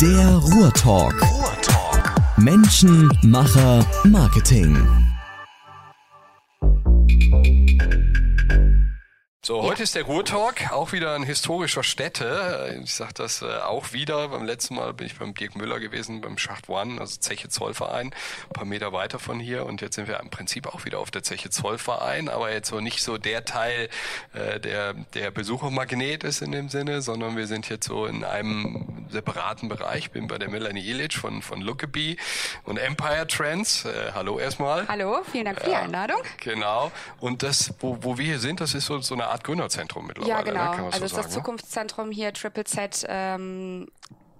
Der Ruhrtalk. Ruhrtalk. Menschen, Macher, Marketing. So, heute ist der Ruhrtalk, auch wieder an historischer Stätte. Ich sage das äh, auch wieder. Beim letzten Mal bin ich beim Dirk Müller gewesen, beim Schacht One, also Zeche Zollverein, ein paar Meter weiter von hier. Und jetzt sind wir im Prinzip auch wieder auf der Zeche Zollverein, aber jetzt so nicht so der Teil, äh, der der Besuchermagnet ist in dem Sinne, sondern wir sind jetzt so in einem separaten Bereich. Bin bei der Melanie Illich von von Lookabee und Empire Trends. Äh, hallo erstmal. Hallo, vielen Dank für die Einladung. Genau. Und das, wo, wo wir hier sind, das ist so, so eine Art Gründerzentrum mittlerweile. Ja, genau. Ne? Kann man also so ist sagen, das ne? Zukunftszentrum hier, Triple Z, ähm,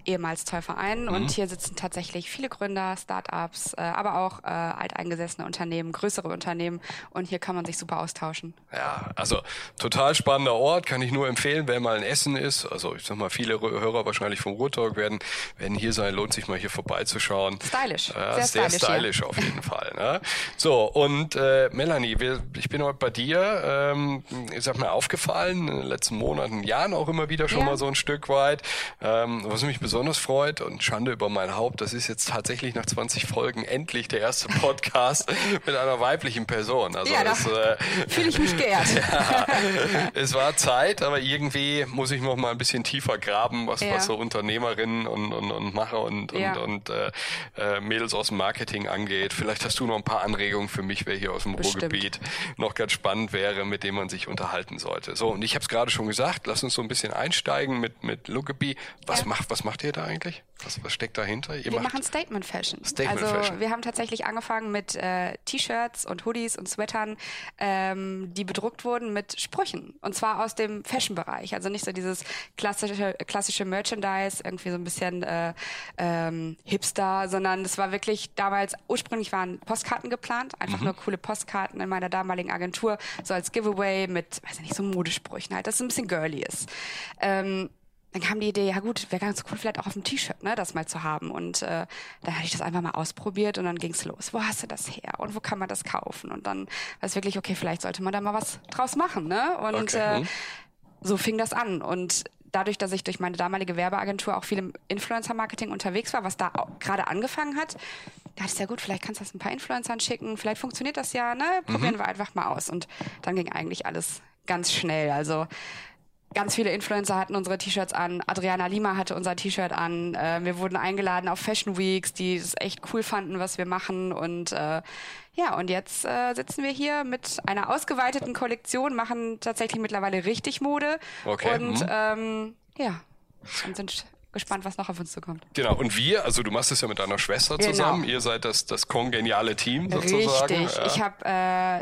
ehemals Zollverein. Und Mhm. hier sitzen tatsächlich viele Gründer, Startups, äh, aber auch äh, alteingesessene Unternehmen, größere Unternehmen. Und hier kann man sich super austauschen. Ja, also total spannender Ort, kann ich nur empfehlen, wer mal in Essen ist. Also ich sag mal, viele Hörer wahrscheinlich vom Ruhrtalk werden, werden hier sein, lohnt sich mal hier vorbeizuschauen. Stylisch, Ja, sehr sehr stylisch stylisch, auf jeden Fall. Ne? So, und äh, Melanie, wir, ich bin heute bei dir, ähm, ich sag mal, aufgefallen, in den letzten Monaten, Jahren auch immer wieder schon Ja. mal so ein Stück weit. Ähm, was mich besonders freut und Schande über mein Haupt, das ist jetzt tatsächlich nach 20 Folgen endlich der erste Podcast mit einer weiblichen Person. Also Ja, das, da äh, Fühle ich mich geehrt. es war Zeit, aber irgendwie muss ich noch mal ein bisschen tiefer graben, was, Ja. was so Unternehmerinnen und, und, und Macher und, Ja. und, und äh, äh, Mädels aus dem Marketing angeht. Vielleicht hast du noch ein paar Anregungen für mich, wer hier aus dem Bestimmt. Ruhrgebiet noch ganz spannend wäre, mit dem man sich unterhalten sollte. So, und ich habe es gerade schon gesagt, lass uns so ein bisschen einsteigen mit, mit Lookabee. Was, Ja. macht, was macht ihr da eigentlich? Was, was steckt dahinter? Ihr Wir machen Statement Fashion. Statement also Fashion. wir haben tatsächlich angefangen mit äh, T-Shirts und Hoodies und Sweatern, ähm, die bedruckt wurden mit Sprüchen. Und zwar aus dem Fashion-Bereich. Also nicht so dieses klassische, klassische Merchandise, irgendwie so ein bisschen äh, ähm, Hipster, sondern es war wirklich damals, ursprünglich waren Postkarten geplant, einfach Mhm. nur coole Postkarten in meiner damaligen Agentur, so als Giveaway mit, weiß ich nicht, so Modesprüchen halt, dass es ein bisschen girly ist. Ähm, dann kam die Idee, ja gut, wäre ganz cool, vielleicht auch auf dem T-Shirt, ne, das mal zu haben. Und äh, dann hatte ich das einfach mal ausprobiert und dann ging's los. Wo hast du das her? Und wo kann man das kaufen? Und dann war es wirklich, okay, vielleicht sollte man da mal was draus machen, ne? Und Okay, äh, hm. so fing das an. Und dadurch, dass ich durch meine damalige Werbeagentur auch viel im Influencer-Marketing unterwegs war, was da gerade angefangen hat, dachte ich, ja gut, vielleicht kannst du das ein paar Influencern schicken, vielleicht funktioniert das ja, ne? Probieren wir einfach mal aus. Und dann ging eigentlich alles ganz schnell. Also Ganz viele Influencer hatten unsere T-Shirts an. Adriana Lima hatte unser T-Shirt an. Äh, wir wurden eingeladen auf Fashion Weeks, die es echt cool fanden, was wir machen. Und äh, ja, und jetzt äh, sitzen wir hier mit einer ausgeweiteten Kollektion, machen tatsächlich mittlerweile richtig Mode. Okay, Und mhm. ähm, ja, und sind gespannt, was noch auf uns zukommt. Genau, und wir, also du machst es ja mit deiner Schwester Genau. zusammen, ihr seid das, das kongeniale Team sozusagen. Richtig. Ja. Ich habe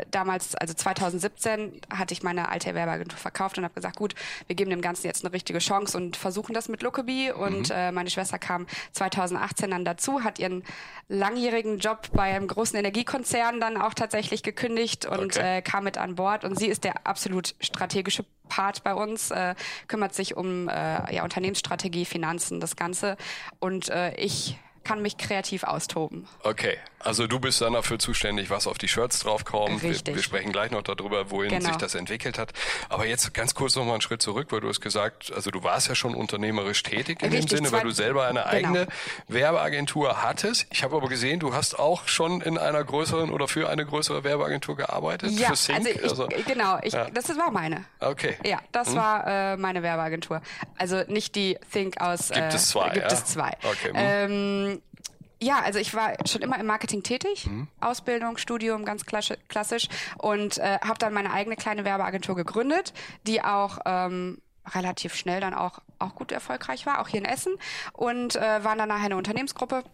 äh, damals, also 2017, hatte ich meine alte Werbeagentur verkauft und habe gesagt, gut, wir geben dem Ganzen jetzt eine richtige Chance und versuchen das mit Lookabee. Und Mhm. äh, meine Schwester kam 2018 dann dazu, hat ihren langjährigen Job bei einem großen Energiekonzern dann auch tatsächlich gekündigt und Okay. äh, kam mit an Bord. Und sie ist der absolut strategische Part bei uns, äh, kümmert sich um äh, ja, Unternehmensstrategie, Finanzen, das Ganze. Und äh, ich kann mich kreativ austoben. Okay, also du bist dann dafür zuständig, was auf die Shirts draufkommt. Wir, Richtig. wir sprechen gleich noch darüber, wohin Genau. sich das entwickelt hat. Aber jetzt ganz kurz noch mal einen Schritt zurück, weil du hast gesagt, also du warst ja schon unternehmerisch tätig in Richtig, dem Sinne, weil du selber eine genau. eigene Werbeagentur hattest. Ich habe aber gesehen, du hast auch schon in einer größeren oder für eine größere Werbeagentur gearbeitet. Ja, für Sync. also, ich, genau, ich, ja. das war meine. Okay. Ja, das war äh, meine Werbeagentur. Also nicht die Think aus. Gibt äh, es zwei, Gibt ja? es zwei. Okay, hm. Ähm, ja, also ich war schon immer im Marketing tätig, Mhm. Ausbildung, Studium, ganz klassi- klassisch und äh, habe dann meine eigene kleine Werbeagentur gegründet, die auch ähm, relativ schnell dann auch auch gut erfolgreich war, auch hier in Essen und äh, waren dann nachher eine Unternehmensgruppe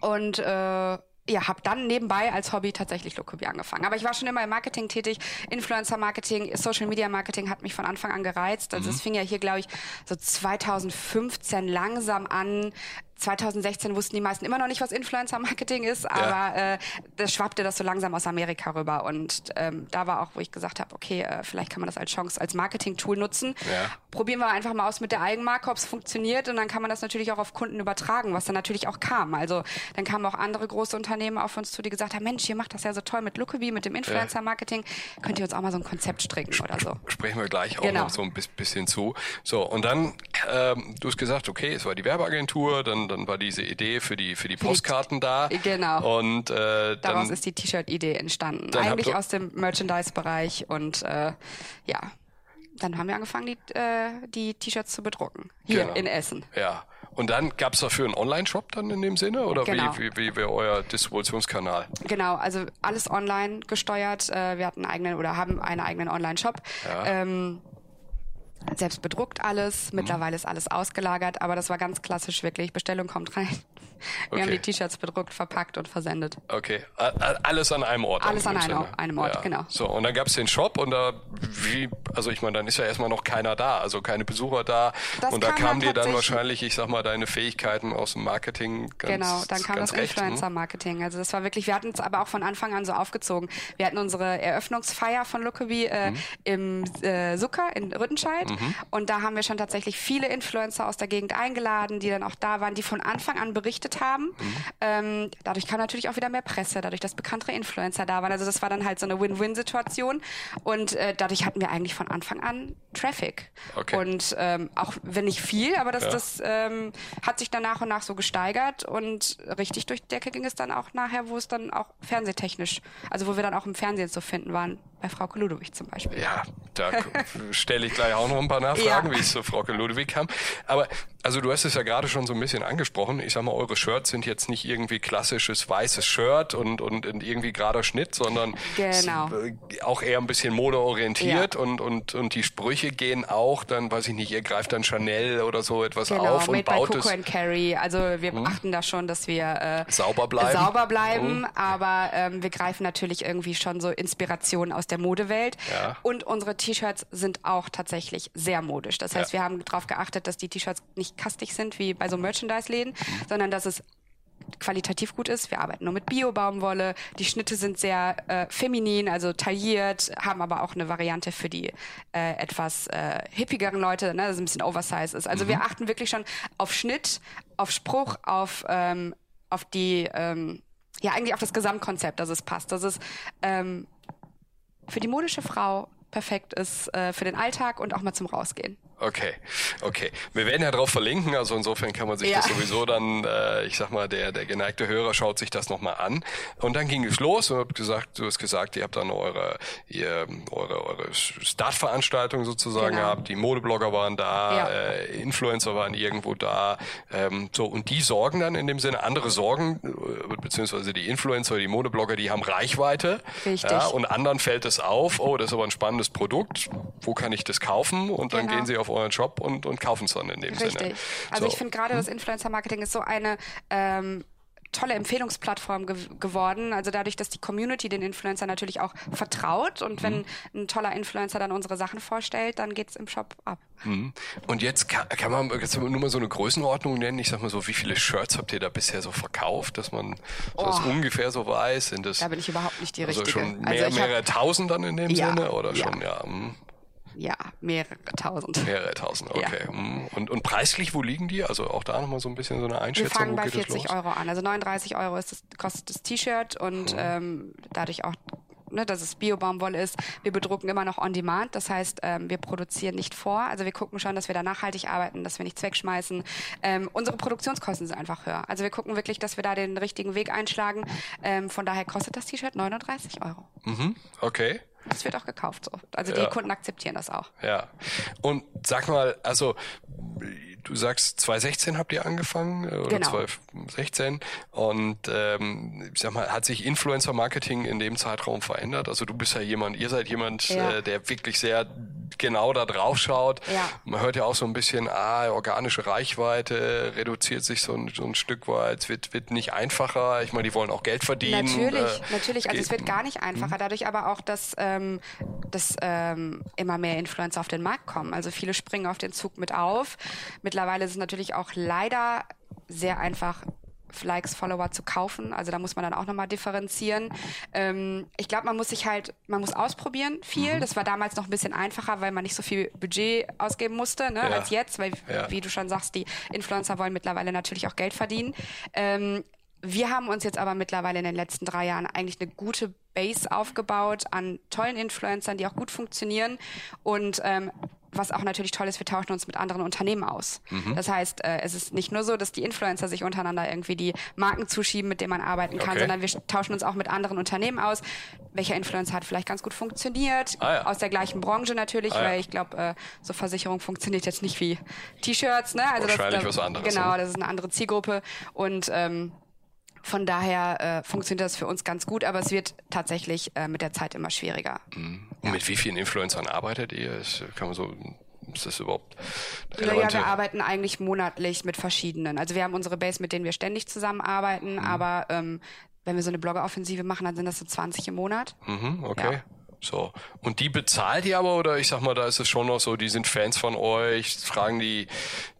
und äh, ja, habe dann nebenbei als Hobby tatsächlich Lokobi angefangen. Aber ich war schon immer im Marketing tätig, Influencer-Marketing, Social-Media-Marketing hat mich von Anfang an gereizt. Also es fing ja hier, glaube ich, so 2015 langsam an, 2016 wussten die meisten immer noch nicht, was Influencer-Marketing ist, aber äh, das schwappte das so langsam aus Amerika rüber. Und ähm, da war auch, wo ich gesagt habe, okay, äh, vielleicht kann man das als Chance, als Marketing-Tool nutzen. Ja. Probieren wir einfach mal aus mit der Eigenmarke, ob es funktioniert. Und dann kann man das natürlich auch auf Kunden übertragen, was dann natürlich auch kam. Also dann kamen auch andere große Unternehmen auf uns zu, die gesagt haben, Mensch, ihr macht das ja so toll mit Lookaby, mit dem Influencer-Marketing. Könnt ihr uns auch mal so ein Konzept stricken oder so? Sprechen wir gleich auch Genau. noch so ein bis- bisschen zu. So, und dann, ähm, du hast gesagt, okay, es war die Werbeagentur, dann, dann war diese Idee für die, für die Postkarten da. Genau. Und äh, Daraus dann, ist die T-Shirt-Idee entstanden. Eigentlich aus dem Merchandise-Bereich und äh, ja, dann haben wir angefangen, die, äh, die T-Shirts zu bedrucken. Hier Genau. in Essen. ja. Und dann gab's dafür einen Online-Shop dann in dem Sinne? Oder Genau. wie, wie, wie wäre euer Distributionskanal? Genau, also alles online gesteuert. Äh, wir hatten einen eigenen oder haben einen eigenen Online-Shop. Ähm, selbst bedruckt alles. Mhm. Mittlerweile ist alles ausgelagert, aber das war ganz klassisch wirklich. Bestellung kommt rein. Wir haben Okay. die T-Shirts bedruckt, verpackt und versendet. Okay, alles an einem Ort. Alles an einem- Sinne. einem Ort, genau. So, und dann gab's den Shop und da, wie, also ich meine, dann ist ja erstmal noch keiner da, also keine Besucher da. Das und da kam kamen dir dann wahrscheinlich, ich sag mal, deine Fähigkeiten aus dem Marketing ganz Genau, dann kam das ne? Influencer-Marketing. Also das war wirklich, wir hatten es aber auch von Anfang an so aufgezogen. Wir hatten unsere Eröffnungsfeier von Lookaby äh, Mhm. im äh, Zucker in Rüttenscheid und da haben wir schon tatsächlich viele Influencer aus der Gegend eingeladen, die dann auch da waren, die von Anfang an berichtet haben. Mhm. Ähm, dadurch kam natürlich auch wieder mehr Presse, dadurch, dass bekanntere Influencer da waren. Also das war dann halt so eine Win-Win-Situation und äh, dadurch hatten wir eigentlich von Anfang an Traffic. Okay. Und ähm, auch wenn nicht viel, aber das, Ja. das ähm, hat sich dann nach und nach so gesteigert und richtig durch die Decke ging es dann auch nachher, wo es dann auch fernsehtechnisch, also wo wir dann auch im Fernsehen zu finden waren, bei Frau Ludwig zum Beispiel. Ja, da stelle ich gleich auch noch ein paar Nachfragen, Ja. wie es zu Frau Ludwig kam. Aber also du hast es ja gerade schon so ein bisschen angesprochen. Ich sag mal, eure Shirts sind jetzt nicht irgendwie klassisches weißes Shirt und, und, und irgendwie gerader Schnitt, sondern Genau. äh, auch eher ein bisschen modeorientiert Ja. und, und, und die Sprüche gehen auch dann, weiß ich nicht, ihr greift dann Chanel oder so etwas Genau, auf und made by baut Coco es. Hm? and Carry. Also wir achten da schon, dass wir äh, Sauber bleiben. Hm? sauber bleiben, aber ähm, wir greifen natürlich irgendwie schon so Inspirationen aus der Modewelt. Ja. Und unsere T-Shirts sind auch tatsächlich sehr modisch. Das heißt, Ja. wir haben darauf geachtet, dass die T-Shirts nicht kastig sind wie bei so Merchandise-Läden, Mhm. sondern dass es qualitativ gut ist. Wir arbeiten nur mit Bio-Baumwolle. Die Schnitte sind sehr äh, feminin, also tailliert, haben aber auch eine Variante für die äh, etwas äh, hippigeren Leute, ne, das ein bisschen oversize ist. Also wir achten wirklich schon auf Schnitt, auf Spruch, auf, ähm, auf die, ähm, ja eigentlich auf das Gesamtkonzept, dass es passt, dass es ähm, für die modische Frau perfekt ist, äh, für den Alltag und auch mal zum Rausgehen. Okay, okay. Wir werden ja drauf verlinken, also insofern kann man sich Ja. das sowieso dann, äh, ich sag mal, der, der geneigte Hörer schaut sich das nochmal an. Und dann ging es los und habt gesagt, du hast gesagt, ihr habt dann eure, ihr, eure, eure Startveranstaltung sozusagen Genau. gehabt, die Modeblogger waren da, Ja. äh, Influencer waren irgendwo da, ähm, so, und die sorgen dann in dem Sinne, andere sorgen, äh, beziehungsweise die Influencer, die Modeblogger, die haben Reichweite. Richtig. Ja, und anderen fällt es auf, oh, das ist aber ein spannendes Produkt, wo kann ich das kaufen? Und dann Genau. gehen sie auf euren Shop und, und kaufen es dann in dem Sinne. Richtig. Also So. ich finde gerade das Influencer-Marketing ist so eine ähm, tolle Empfehlungsplattform ge geworden. Also dadurch, dass die Community den Influencer natürlich auch vertraut und wenn ein toller Influencer dann unsere Sachen vorstellt, dann geht's im Shop ab. Mhm. Und jetzt kann, kann man jetzt nur mal so eine Größenordnung nennen. Ich sag mal so, wie viele Shirts habt ihr da bisher so verkauft, dass man so das Oh. ungefähr so weiß? Sind das Da bin ich überhaupt nicht die also richtige. schon mehr, also hab- mehrere tausend dann in dem Ja, Sinne oder ja. schon ja, hm, ja, mehrere tausend. mehrere tausend? Ja. Okay. hm. Und, und preislich, wo liegen die? Also auch da nochmal so ein bisschen so eine Wir Einschätzung. fangen wo bei geht das 40 los? Euro an. Also 39 Euro ist das, kostet das T-Shirt und ähm, dadurch auch Ne, dass es Bio-Baumwolle ist. Wir bedrucken immer noch on demand. Das heißt, ähm, wir produzieren nicht vor. Also wir gucken schon, dass wir da nachhaltig arbeiten, dass wir nichts wegschmeißen. Ähm, unsere Produktionskosten sind einfach höher. Also wir gucken wirklich, dass wir da den richtigen Weg einschlagen. Ähm, von daher kostet das T-Shirt 39 Euro. Mhm. Okay. Das wird auch gekauft so. Also Ja. die Kunden akzeptieren das auch. Ja. Und sag mal, also du sagst 2016 habt ihr angefangen äh, oder Genau. 2016 und ähm, ich sag mal, hat sich Influencer Marketing in dem Zeitraum verändert? Also du bist ja jemand, ihr seid jemand, Ja. äh, der wirklich sehr genau da drauf schaut. Ja. Man hört ja auch so ein bisschen, ah, organische Reichweite reduziert sich so ein, so ein Stück weit, es wird, wird nicht einfacher. Ich meine, die wollen auch Geld verdienen. Natürlich, Äh, natürlich. Also es wird gar nicht einfacher. Dadurch aber auch, dass, ähm, dass ähm, immer mehr Influencer auf den Markt kommen. Also viele springen auf den Zug mit auf. Mittlerweile ist es natürlich auch leider sehr einfach Likes, Follower zu kaufen. Also da muss man dann auch nochmal differenzieren. Ähm, ich glaube, man muss sich halt, man muss ausprobieren viel. Mhm. Das war damals noch ein bisschen einfacher, weil man nicht so viel Budget ausgeben musste ne, ja. als jetzt, weil, ja. wie du schon sagst, die Influencer wollen mittlerweile natürlich auch Geld verdienen. Ähm, wir haben uns jetzt aber mittlerweile in den letzten drei Jahren eigentlich eine gute Base aufgebaut an tollen Influencern, die auch gut funktionieren und ähm, was auch natürlich toll ist, wir tauschen uns mit anderen Unternehmen aus. Mhm. Das heißt, äh, es ist nicht nur so, dass die Influencer sich untereinander irgendwie die Marken zuschieben, mit denen man arbeiten kann, okay. sondern wir tauschen uns auch mit anderen Unternehmen aus. Welcher Influencer hat vielleicht ganz gut funktioniert? Ah, ja. Aus der gleichen Branche natürlich, ah, ja. weil ich glaube, äh, so Versicherung funktioniert jetzt nicht wie T-Shirts. Ne? Also Wahrscheinlich das, was anderes. Genau, das ist eine andere Zielgruppe und ähm, von daher äh, funktioniert das für uns ganz gut, aber es wird tatsächlich äh, mit der Zeit immer schwieriger. Mhm. Ja. Mit wie vielen Influencern arbeitet ihr? Ist, kann man so ist das überhaupt relevant? Ja, wir arbeiten eigentlich monatlich mit verschiedenen. Also wir haben unsere Base, mit denen wir ständig zusammenarbeiten, mhm. aber ähm, wenn wir so eine Blogger-Offensive machen, dann sind das so 20 im Monat. Mhm, okay. Ja. So. Und die bezahlt ihr aber, oder ich sag mal, da ist es schon noch so, die sind Fans von euch, fragen die,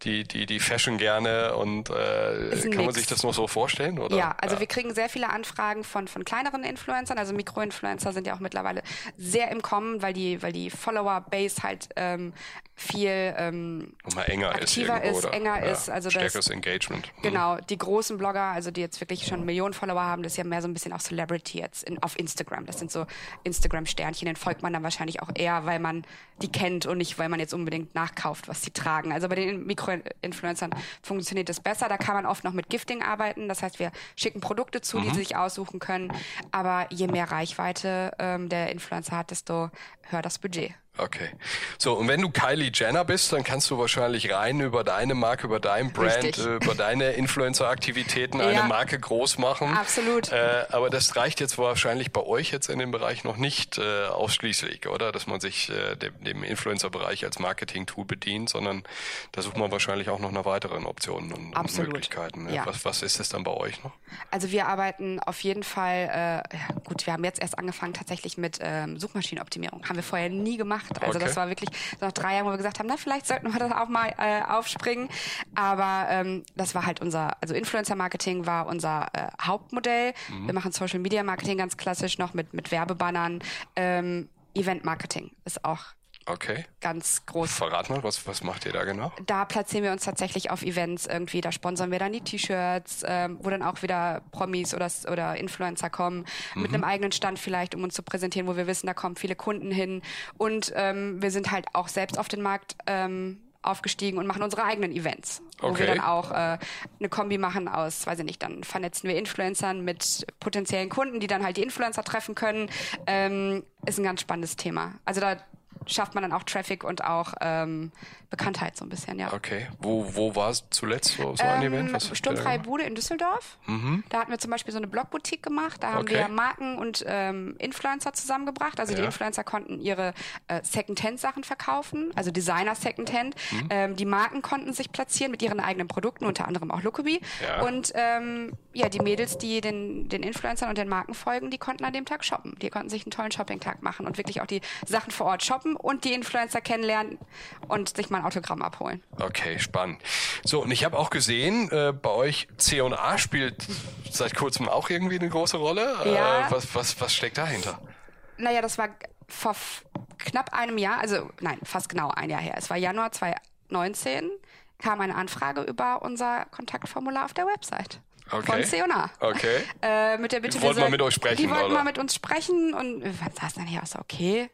die, die, die Fashion gerne und äh, kann nix. man sich das noch so vorstellen? Oder? Ja, also ja. wir kriegen sehr viele Anfragen von, von kleineren Influencern, also Mikroinfluencer sind ja auch mittlerweile sehr im Kommen, weil die, weil die Follower-Base halt ähm, viel ähm, enger aktiver ist, ist enger ja, ist. Also stärkeres das, Engagement. Mhm. Genau, die großen Blogger, also die jetzt wirklich schon Millionen Follower haben, das ist ja mehr so ein bisschen auch Celebrity jetzt in, auf Instagram. Das sind so Instagram-Sternchen, den folgt man dann wahrscheinlich auch eher, weil man die kennt und nicht, weil man jetzt unbedingt nachkauft, was sie tragen. Also bei den Mikroinfluencern funktioniert das besser. Da kann man oft noch mit Gifting arbeiten. Das heißt, wir schicken Produkte zu, mhm. die sie sich aussuchen können. Aber je mehr Reichweite ähm, der Influencer hat, desto höher das Budget. Okay. So, und wenn du Kylie Jenner bist, dann kannst du wahrscheinlich rein über deine Marke, über dein Brand, Richtig. über deine Influencer-Aktivitäten ja, eine Marke groß machen. Absolut. Äh, aber das reicht jetzt wahrscheinlich bei euch jetzt in dem Bereich noch nicht äh, ausschließlich, oder? Dass man sich äh, dem, dem Influencer-Bereich als Marketing-Tool bedient, sondern da sucht man wahrscheinlich auch noch nach weiteren Optionen und, und Möglichkeiten. Ne? Ja. Was, was ist es dann bei euch noch? Also wir arbeiten auf jeden Fall, äh, gut, wir haben jetzt erst angefangen tatsächlich mit ähm, Suchmaschinenoptimierung. Haben wir vorher nie gemacht gemacht. Also okay. das war wirklich nach drei Jahren, wo wir gesagt haben, na vielleicht sollten wir das auch mal äh, aufspringen. Aber ähm, das war halt unser, also Influencer-Marketing war unser äh, Hauptmodell. Mhm. Wir machen Social-Media-Marketing ganz klassisch noch mit, mit Werbebannern. Ähm, Event-Marketing ist auch Okay. Ganz groß. Verrat mal, was, was macht ihr da genau? Da platzieren wir uns tatsächlich auf Events irgendwie. Da sponsern wir dann die T-Shirts, ähm, wo dann auch wieder Promis oder, oder Influencer kommen, mhm. mit einem eigenen Stand vielleicht, um uns zu präsentieren, wo wir wissen, da kommen viele Kunden hin. Und ähm, wir sind halt auch selbst auf den Markt ähm, aufgestiegen und machen unsere eigenen Events, wo okay. wir dann auch äh, eine Kombi machen aus, weiß ich nicht, dann vernetzen wir Influencern mit potenziellen Kunden, die dann halt die Influencer treffen können. Ähm, ist ein ganz spannendes Thema. Also da schafft man dann auch Traffic und auch ähm, Bekanntheit so ein bisschen, ja. Okay. Wo, wo war es zuletzt so, so ein ähm, Event? Was Sturmfreie Bude in Düsseldorf. Mhm. Da hatten wir zum Beispiel so eine Blogboutique gemacht. Da haben okay. wir Marken und ähm, Influencer zusammengebracht. Also ja. die Influencer konnten ihre äh, Secondhand-Sachen verkaufen, also Designer Secondhand. Mhm. Ähm, die Marken konnten sich platzieren mit ihren eigenen Produkten, unter anderem auch Lookaby. Ja. Und ähm, ja, die Mädels, die den, den Influencern und den Marken folgen, die konnten an dem Tag shoppen. Die konnten sich einen tollen Shopping-Tag machen und wirklich auch die Sachen vor Ort shoppen und die Influencer kennenlernen und sich mal ein Autogramm abholen. Okay, spannend. So, und ich habe auch gesehen, äh, bei euch C&A spielt seit kurzem auch irgendwie eine große Rolle. Äh, ja. Äh, was, was, was steckt dahinter? Naja, das war vor knapp einem Jahr, also nein, fast genau ein Jahr her. Es war Januar 2019, kam eine Anfrage über unser Kontaktformular auf der Website. Okay. Von C&A. Okay. Äh, mit der Bitte, die wollten mal mit euch sprechen, Die wollten oder? mal mit uns sprechen und wir saßen dann hier auch so, okay,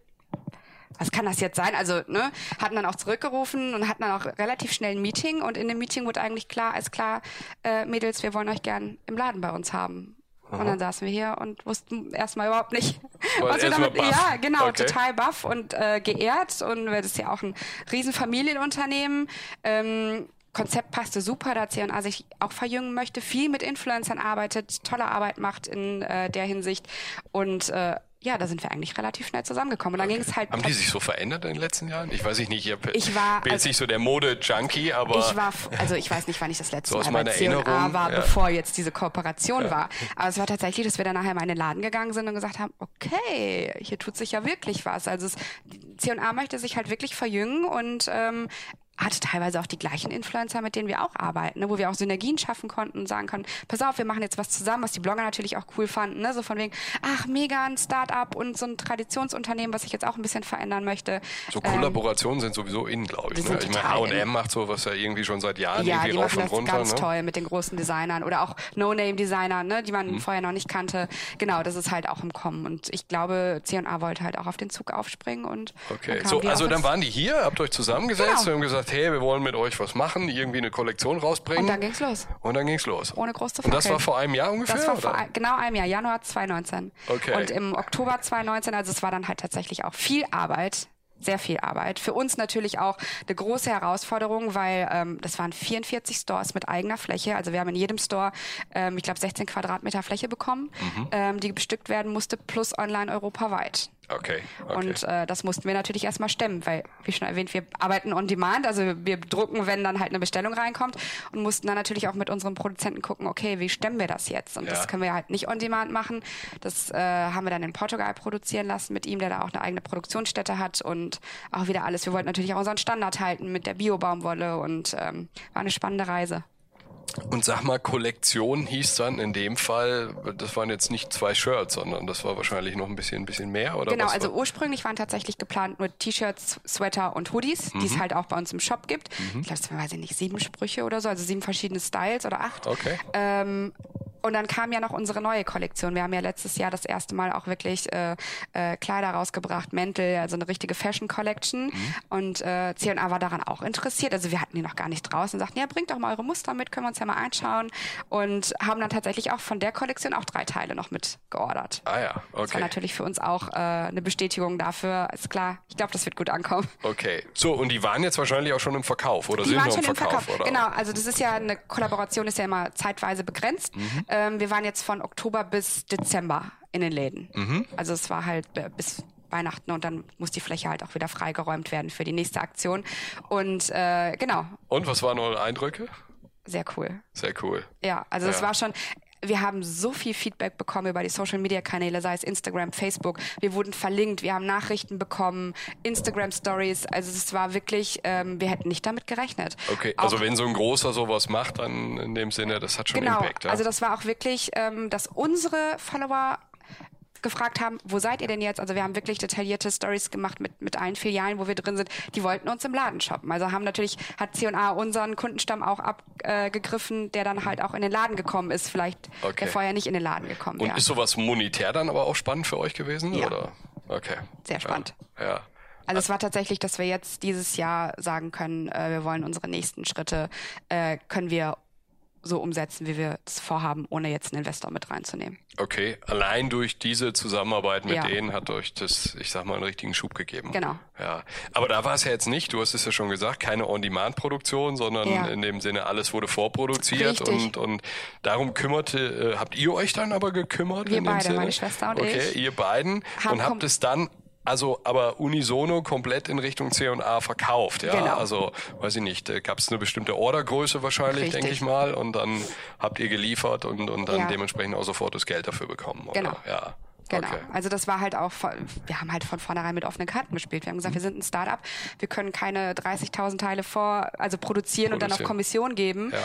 was kann das jetzt sein? Also, ne, hatten dann auch zurückgerufen und hatten dann auch relativ schnell ein Meeting und in dem Meeting wurde eigentlich klar, ist klar, äh, Mädels, wir wollen euch gern im Laden bei uns haben. Aha. Und dann saßen wir hier und wussten erstmal überhaupt nicht, was wir damit. Ja, genau, okay. total baff und äh, geehrt. Und das ist ja auch ein Riesenfamilienunternehmen. Ähm, Konzept passte super, da C&A sich auch verjüngen möchte, viel mit Influencern arbeitet, tolle Arbeit macht in äh, der Hinsicht und äh, ja, da sind wir eigentlich relativ schnell zusammengekommen. Und dann okay. ging es halt. Haben die sich so verändert in den letzten Jahren? Ich weiß nicht, ich, hab, ich war, bin jetzt also, nicht so der Mode-Junkie, aber. Ich war, also ich weiß nicht, wann ich das letzte so Mal bei C&A war, ja. bevor jetzt diese Kooperation ja. war. Aber es war tatsächlich, dass wir dann nachher mal in den Laden gegangen sind und gesagt haben, okay, hier tut sich ja wirklich was. Also C&A möchte sich halt wirklich verjüngen und ähm, hatte teilweise auch die gleichen Influencer, mit denen wir auch arbeiten, ne, wo wir auch Synergien schaffen konnten und sagen konnten, pass auf, wir machen jetzt was zusammen, was die Blogger natürlich auch cool fanden, ne, so von wegen, ach, mega ein Start-up und so ein Traditionsunternehmen, was ich jetzt auch ein bisschen verändern möchte. So Kollaborationen ähm, sind sowieso in, glaube ich. Ne? Ich meine, H&M macht sowas ja irgendwie schon seit Jahren ja, irgendwie die rauf machen und das runter. ganz ne? toll mit den großen Designern oder auch No-Name-Designern, ne, die man Mhm. vorher noch nicht kannte. Genau, das ist halt auch im Kommen und ich glaube, C&A wollte halt auch auf den Zug aufspringen und Okay, so, also dann waren die hier, habt euch zusammengesetzt Genau. und haben gesagt, hey, wir wollen mit euch was machen, irgendwie eine Kollektion rausbringen. Und dann ging's los. Und dann ging's los. Ohne groß zu Und das war vor einem Jahr ungefähr? Das war vor ein, genau einem Jahr, Januar 2019. Okay. Und im Oktober 2019, also es war dann halt tatsächlich auch viel Arbeit. Sehr viel Arbeit. Für uns natürlich auch eine große Herausforderung, weil ähm, das waren 44 Stores mit eigener Fläche. Also wir haben in jedem Store, ähm, ich glaube, 16 Quadratmeter Fläche bekommen, Mhm. ähm, die bestückt werden musste, plus online europaweit. Okay, okay. Und äh, das mussten wir natürlich erstmal stemmen, weil, wie schon erwähnt, wir arbeiten on demand, also wir drucken, wenn dann halt eine Bestellung reinkommt und mussten dann natürlich auch mit unseren Produzenten gucken, okay, wie stemmen wir das jetzt? Und Ja. das können wir halt nicht on demand machen. Das äh, haben wir dann in Portugal produzieren lassen mit ihm, der da auch eine eigene Produktionsstätte hat und auch wieder alles. Wir wollten natürlich auch unseren Standard halten mit der Bio-Baumwolle und ähm, war eine spannende Reise. Und sag mal, Kollektion hieß dann in dem Fall, das waren jetzt nicht zwei Shirts, sondern das war wahrscheinlich noch ein bisschen, ein bisschen mehr, oder Genau, also war? ursprünglich waren tatsächlich geplant nur T-Shirts, Sweater und Hoodies, die Mhm. es halt auch bei uns im Shop gibt. Ich glaube, das waren, weiß ich nicht, sieben Sprüche oder so, also sieben verschiedene Styles oder acht. Okay. Ähm, und dann kam ja noch unsere neue Kollektion. Wir haben ja letztes Jahr das erste Mal auch wirklich äh, äh, Kleider rausgebracht, Mäntel, also eine richtige Fashion Collection. Mhm. Und äh, C&A war daran auch interessiert. Also wir hatten die noch gar nicht draußen und sagten, ja, bringt doch mal eure Muster mit, können wir uns ja mal einschauen. Und haben dann tatsächlich auch von der Kollektion auch drei Teile noch mit geordert. Ah ja, Das war okay. natürlich für uns auch äh, eine Bestätigung dafür. Ist klar, ich glaube, das wird gut ankommen. Okay. So, und die waren jetzt wahrscheinlich auch schon im Verkauf, oder Die sind waren noch schon im im Verkauf, Verkauf. oder? Genau, also das ist ja eine Kollaboration, ist ja immer zeitweise begrenzt. Mhm. Ähm, wir waren jetzt von Oktober bis Dezember in den Läden. Mhm. Also es war halt äh, bis Weihnachten und dann muss die Fläche halt auch wieder freigeräumt werden für die nächste Aktion. Und äh, genau, Und was waren eure Eindrücke? sehr cool. Sehr cool. Ja, also es Ja. war schon. Wir haben so viel Feedback bekommen über die Social Media Kanäle, sei es Instagram, Facebook. Wir wurden verlinkt, wir haben Nachrichten bekommen, Instagram Stories. Also es war wirklich, ähm, wir hätten nicht damit gerechnet. Okay, Auch- also wenn so ein großer sowas macht, dann in dem Sinne, das hat schon Genau, Impact. Ja? also das war auch wirklich, ähm, dass unsere Follower gefragt haben, wo seid ihr denn jetzt? Also wir haben wirklich detaillierte Stories gemacht mit, mit allen Filialen, wo wir drin sind. Die wollten uns im Laden shoppen. Also haben natürlich, hat C&A unseren Kundenstamm auch abgegriffen, der dann halt auch in den Laden gekommen ist, vielleicht Okay. der vorher nicht in den Laden gekommen Und wäre. ist sowas monetär dann aber auch spannend für euch gewesen? Ja. Oder? Okay. Sehr spannend. Ja. ja. Also es war tatsächlich, dass wir jetzt dieses Jahr sagen können, äh, wir wollen unsere nächsten Schritte, äh, können wir so umsetzen, wie wir es vorhaben, ohne jetzt einen Investor mit reinzunehmen. Okay, allein durch diese Zusammenarbeit mit Ja. denen hat euch das, ich sag mal, einen richtigen Schub gegeben. Genau. Ja, aber da war es ja jetzt nicht, du hast es ja schon gesagt, keine On-Demand-Produktion, sondern Ja. in dem Sinne, alles wurde vorproduziert Richtig. und, und darum kümmerte, äh, habt ihr euch dann aber gekümmert? Wir beide, meine Schwester und okay, ich. ihr beiden und habt es dann also aber unisono komplett in Richtung C&A verkauft, ja? Genau. Also, weiß ich nicht, gab es eine bestimmte Ordergröße wahrscheinlich, denke ich mal, und dann habt ihr geliefert und, und dann Ja. dementsprechend auch sofort das Geld dafür bekommen, oder? Genau. Ja. Genau. Okay. Also das war halt auch, wir haben halt von vornherein mit offenen Karten gespielt. Wir haben gesagt, wir sind ein Startup, wir können keine 30.000 Teile vor, also produzieren, und dann auf Produzieren. Kommission geben. Ja.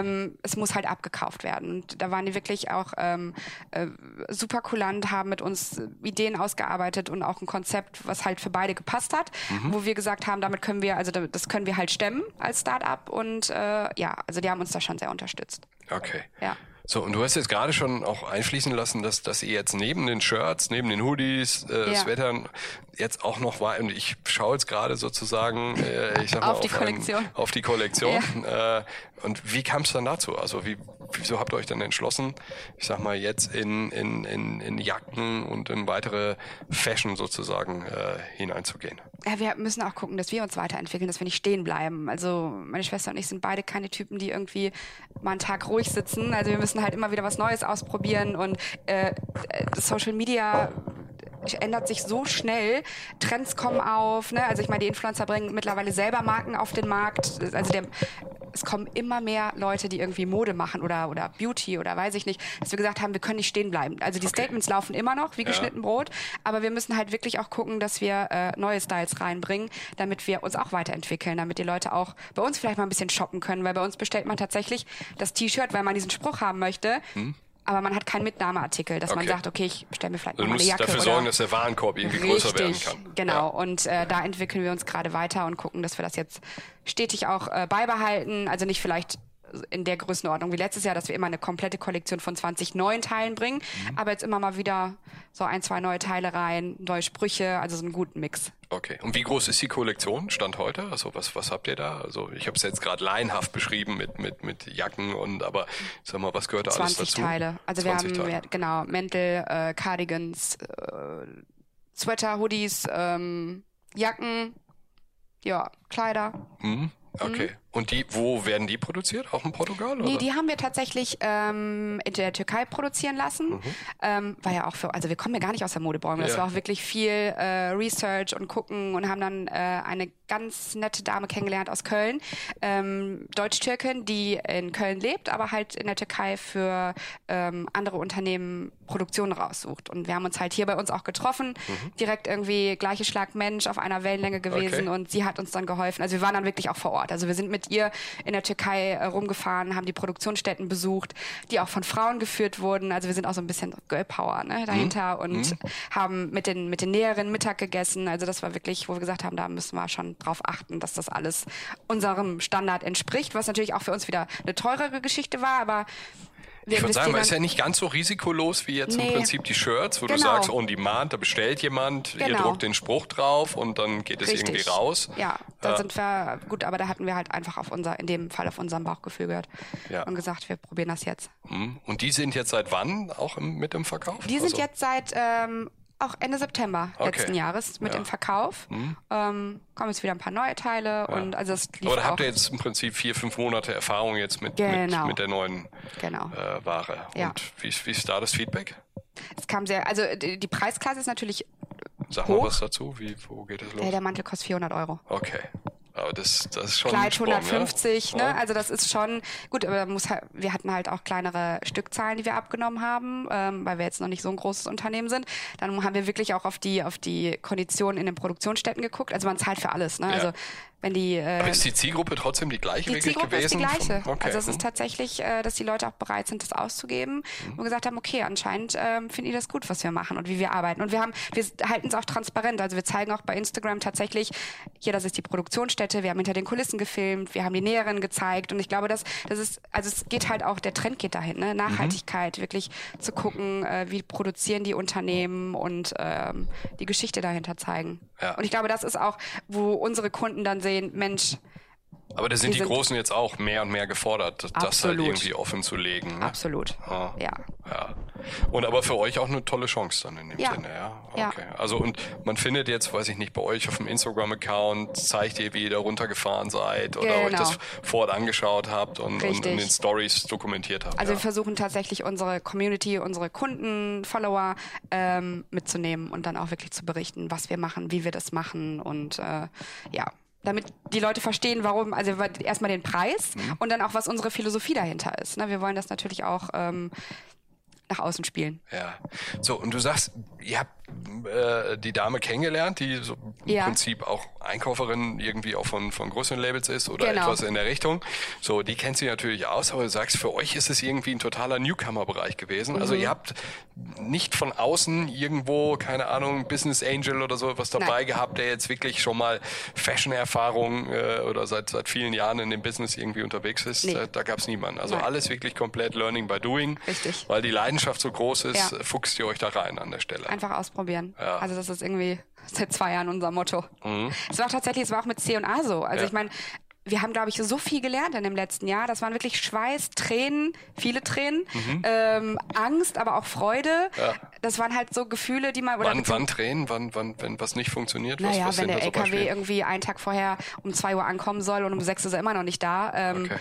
Ähm, es muss halt abgekauft werden. Und da waren die wirklich auch ähm, äh, super kulant, haben mit uns Ideen ausgearbeitet und auch ein Konzept, was halt für beide gepasst hat, Mhm. wo wir gesagt haben, damit können wir, also das können wir halt stemmen als Startup. Und äh, ja, also die haben uns da schon sehr unterstützt. Okay. Ja. So, und du hast jetzt gerade schon auch einfließen lassen, dass, dass ihr jetzt neben den Shirts, neben den Hoodies, äh, Ja. Sweatern jetzt auch noch war, und ich schaue jetzt gerade sozusagen, äh, ich sag mal, Auf die ein- Kollektion. auf die Kollektion. Äh, und wie kam es dann dazu? Also wie, wieso habt ihr euch dann entschlossen, ich sag mal, jetzt in, in, in, in Jacken und in weitere Fashion sozusagen äh, hineinzugehen? Ja, wir müssen auch gucken, dass wir uns weiterentwickeln, dass wir nicht stehen bleiben. Also meine Schwester und ich sind beide keine Typen, die irgendwie mal einen Tag ruhig sitzen. Also wir müssen halt immer wieder was Neues ausprobieren und äh, das Social Media ändert sich so schnell. Trends kommen auf. Ne? Also ich meine, die Influencer bringen mittlerweile selber Marken auf den Markt. Also der es kommen immer mehr Leute, die irgendwie Mode machen oder, oder Beauty oder weiß ich nicht, dass wir gesagt haben, wir können nicht stehen bleiben. Also die Okay. Statements laufen immer noch wie Ja. geschnitten Brot, aber wir müssen halt wirklich auch gucken, dass wir äh, neue Styles reinbringen, damit wir uns auch weiterentwickeln, damit die Leute auch bei uns vielleicht mal ein bisschen shoppen können, weil bei uns bestellt man tatsächlich das T-Shirt, weil man diesen Spruch haben möchte. Aber man hat keinen Mitnahmeartikel, dass man. Okay. sagt, okay, ich bestelle mir vielleicht Also eine Jacke dafür sorgen, dass der Warenkorb irgendwie größer werden Richtig, kann. genau. Ja. Und äh, da entwickeln wir uns gerade weiter und gucken, dass wir das jetzt stetig auch äh, beibehalten. Also nicht vielleicht in der Größenordnung wie letztes Jahr, dass wir immer eine komplette Kollektion von 20 neuen Teilen bringen, Mhm. aber jetzt immer mal wieder so ein, zwei neue Teile rein, neue Sprüche, also so einen guten Mix. Okay. Und wie groß ist die Kollektion Stand heute? Also was, was habt ihr da? Also ich habe es jetzt gerade laienhaft beschrieben mit, mit, mit Jacken und aber sag mal, was gehört da alles 20 dazu? Teile. Also 20 wir haben Teile. genau Mäntel, äh, Cardigans, äh, Sweater, Hoodies, ähm, Jacken, ja, Kleider. Mhm. Okay. Und die, wo werden die produziert? Auch in Portugal? Nee, oder? die haben wir tatsächlich ähm, in der Türkei produzieren lassen. Ähm, war ja auch für, also wir kommen ja gar nicht aus der. Das Ja. war auch wirklich viel äh, Research und gucken und haben dann äh, eine ganz nette Dame kennengelernt aus Köln, ähm, Deutsch-Türkin, die in Köln lebt, aber halt in der Türkei für ähm, andere Unternehmen Produktionen raussucht. Und wir haben uns halt hier bei uns auch getroffen, direkt irgendwie gleiche Schlag Mensch auf einer Wellenlänge gewesen Okay. und sie hat uns dann geholfen. Also wir waren dann wirklich auch vor Ort. Also wir sind mit ihr in der Türkei äh, rumgefahren, haben die Produktionsstätten besucht, die auch von Frauen geführt wurden. Also wir sind auch so ein bisschen Girl Power ne, dahinter und haben mit den, mit den Näherinnen Mittag gegessen. Also das war wirklich, wo wir gesagt haben, da müssen wir schon drauf achten, dass das alles unserem Standard entspricht, was natürlich auch für uns wieder eine teurere Geschichte war, aber Ich würde sagen, man ist ja nicht ganz so risikolos wie jetzt im Nee. Prinzip die Shirts, wo du Genau. sagst, on demand, da bestellt jemand, ihr Genau. druckt den Spruch drauf und dann geht es Richtig. irgendwie raus. Ja, da Ja. sind wir, gut, aber da hatten wir halt einfach auf unser, in dem Fall auf unserem Bauchgefühl gehört Ja. und gesagt, wir probieren das jetzt. Mhm. Und die sind jetzt seit wann auch im, mit im Verkauf? Die sind Also- jetzt seit ähm, auch Ende September Okay. letzten Jahres mit Ja. Im Verkauf. Ähm, kommen jetzt wieder ein paar neue Teile und also es lief Aber da habt ihr jetzt im Prinzip vier, fünf Monate Erfahrung jetzt mit, mit, Genau. mit der neuen Genau. äh, Ware. Ja. Und wie, ist- wie ist da das Feedback? Es kam sehr, also die, die Preisklasse ist natürlich, Sag Hoch. mal was dazu. Wie, wo geht es los? äh, der Mantel kostet 400 Euro. Okay. Aber das, das ist schon Kleid Sprung, 150, ja? ne? Also das ist schon gut, aber muss halt, wir hatten halt auch kleinere Stückzahlen, die wir abgenommen haben, ähm, weil wir jetzt noch nicht so ein großes Unternehmen sind. Dann haben wir wirklich auch auf die auf die Konditionen in den Produktionsstätten geguckt. Also man zahlt für alles, ne? Ja. Also wenn die äh, Aber ist die Zielgruppe trotzdem die gleiche Die Zielgruppe ist gewesen? die gleiche. Okay. Also es hm. ist tatsächlich, äh, dass die Leute auch bereit sind, das auszugeben und gesagt haben, okay, anscheinend ähm, finden die das gut, was wir machen und wie wir arbeiten. Und wir haben, wir halten es auch transparent. Also wir zeigen auch bei Instagram tatsächlich, hier, das ist die Produktionsstätte, wir haben hinter den Kulissen gefilmt, wir haben die Näheren gezeigt und ich glaube, dass das ist, also es geht halt auch, der Trend geht dahin, ne? Nachhaltigkeit, wirklich zu gucken, äh, wie produzieren die Unternehmen und ähm, die Geschichte dahinter zeigen. Ja. Und ich glaube, das ist auch, wo unsere Kunden dann sehen, Mensch, Aber da sind wir die sind- Großen jetzt auch mehr und mehr gefordert, das halt Absolut. irgendwie offen zu legen. Ne? absolut. Ah. Ja. Ja. Und aber für euch auch eine tolle Chance dann in dem Ja. Sinne, ja. Ja. Okay. Also und man findet jetzt, weiß ich nicht, bei euch auf dem Instagram-Account zeigt ihr, wie ihr da runtergefahren seid oder euch Genau. das vor Ort angeschaut habt und, und in den Stories dokumentiert habt. Also ja. wir versuchen tatsächlich unsere Community, unsere Kunden, Follower ähm, mitzunehmen und dann auch wirklich zu berichten, was wir machen, wie wir das machen und äh, ja. Damit die Leute verstehen, warum, also erstmal den Preis Mhm. und dann auch, was unsere Philosophie dahinter ist. Ne? Wir wollen das natürlich auch ähm, nach außen spielen. Ja. So, und du sagst, ihr habt äh, die Dame kennengelernt, die so im Ja. Prinzip auch Einkäuferin irgendwie auch von, von größeren Labels ist oder Genau. etwas in der Richtung. So, die kennt sie natürlich aus, aber du sagst, für euch ist es irgendwie ein totaler Newcomer-Bereich gewesen. Also Mhm. ihr habt nicht von außen irgendwo, keine Ahnung, Business Angel oder so was dabei Nein. gehabt, der jetzt wirklich schon mal Fashion-Erfahrung äh, oder seit, seit vielen Jahren in dem Business irgendwie unterwegs ist. Nee. Da, da gab es niemanden. Also Nein. alles wirklich komplett Learning by Doing. Richtig. Weil die Leidenschaft so groß ist, Ja. fuchst ihr euch da rein an der Stelle. Einfach ausprobieren. Ja. Also das ist irgendwie seit zwei Jahren unser Motto. Es war auch tatsächlich, es war auch mit C&A so. Also Mhm. Ja. ich meine, wir haben, glaube ich, so viel gelernt in dem letzten Jahr. Das waren wirklich Schweiß, Tränen, viele Tränen, ähm, Angst, aber auch Freude. Mhm. Ja. Das waren halt so Gefühle, die man... Oder Wann, wann Tränen? Wann, wann, wenn was nicht funktioniert? Was, naja, was wenn der so LKW irgendwie einen Tag vorher um zwei Uhr ankommen soll und um sechs ist er immer noch nicht da. Ähm, Okay.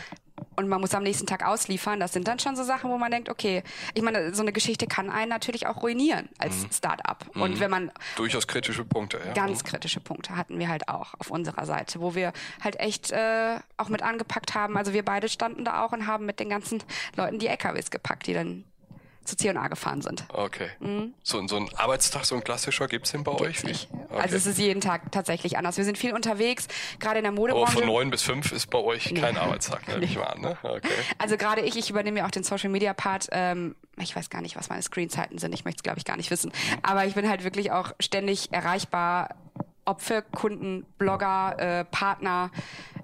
Und man muss am nächsten Tag ausliefern. Das sind dann schon so Sachen, wo man denkt, okay, ich meine, so eine Geschichte kann einen natürlich auch ruinieren als Mhm. Start-up. Und wenn man Durchaus kritische Punkte, ja. ganz kritische Punkte hatten wir halt auch auf unserer Seite, wo wir halt echt äh, auch mit angepackt haben. Also wir beide standen da auch und haben mit den ganzen Leuten die LKWs gepackt, die dann zu C&A gefahren sind. Okay. So, so ein Arbeitstag, so ein klassischer, gibt's den bei euch? Mhm. Nicht. Okay. Also es ist jeden Tag tatsächlich anders. Wir sind viel unterwegs, gerade in der Aber Modebranche. von neun bis fünf ist bei euch kein Arbeitstag, nehme ich mal an, ne? Okay. Also gerade ich, ich übernehme ja auch den Social Media Part. Ähm, ich weiß gar nicht, was meine Screenzeiten sind. Ich möchte es, glaube ich, gar nicht wissen. Aber ich bin halt wirklich auch ständig erreichbar, ob für Kunden, Blogger, äh, Partner.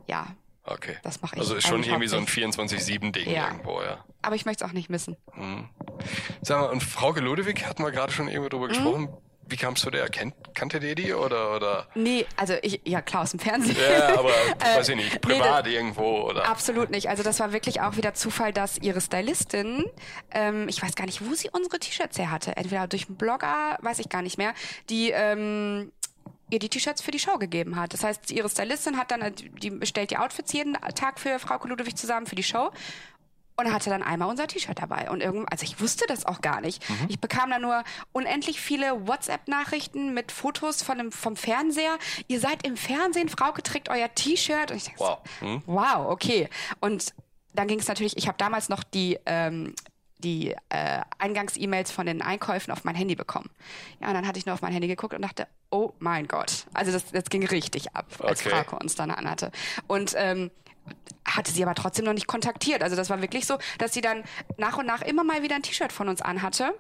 Ja, Okay. Das mache ich Also ist schon irgendwie so ein hauptsächlich. 24-7-Ding Ja. irgendwo, ja. aber ich möchte es auch nicht missen. Sag mal, und Frauke Ludewig hatten wir gerade schon irgendwo Mhm. drüber gesprochen. Wie kamst du der? Kennt, kannte der die oder, oder? Nee, also ich, ja klar, aus dem Fernsehen. Ja, aber Äh, weiß ich nicht, nee, privat das- irgendwo oder? Absolut nicht. Also das war wirklich auch wieder Zufall, dass ihre Stylistin, ähm, ich weiß gar nicht, wo sie unsere T-Shirts her hatte, entweder durch einen Blogger, weiß ich gar nicht mehr, die ähm, ihr die T-Shirts für die Show gegeben hat. Das heißt, ihre Stylistin hat dann, die bestellt die Outfits jeden Tag für Frau Ludwig zusammen für die Show. Und hatte dann einmal unser T-Shirt dabei. Und irgend, also ich wusste das auch gar nicht. Ich bekam dann nur unendlich viele WhatsApp-Nachrichten mit Fotos von dem, vom Fernseher. Ihr seid im Fernsehen, Frauke trägt euer T-Shirt. Und ich dachte, Wow. so, wow, okay. Und dann ging es natürlich, ich habe damals noch die, ähm, die äh, Eingangs-E-Mails von den Einkäufen auf mein Handy bekommen. Ja, und dann hatte ich nur auf mein Handy geguckt und dachte, oh mein Gott. Also das, das ging richtig ab, als Okay. Frauke uns dann anhatte. Und ähm, hatte sie aber trotzdem noch nicht kontaktiert. Also das war wirklich so, dass sie dann nach und nach immer mal wieder ein T-Shirt von uns anhatte.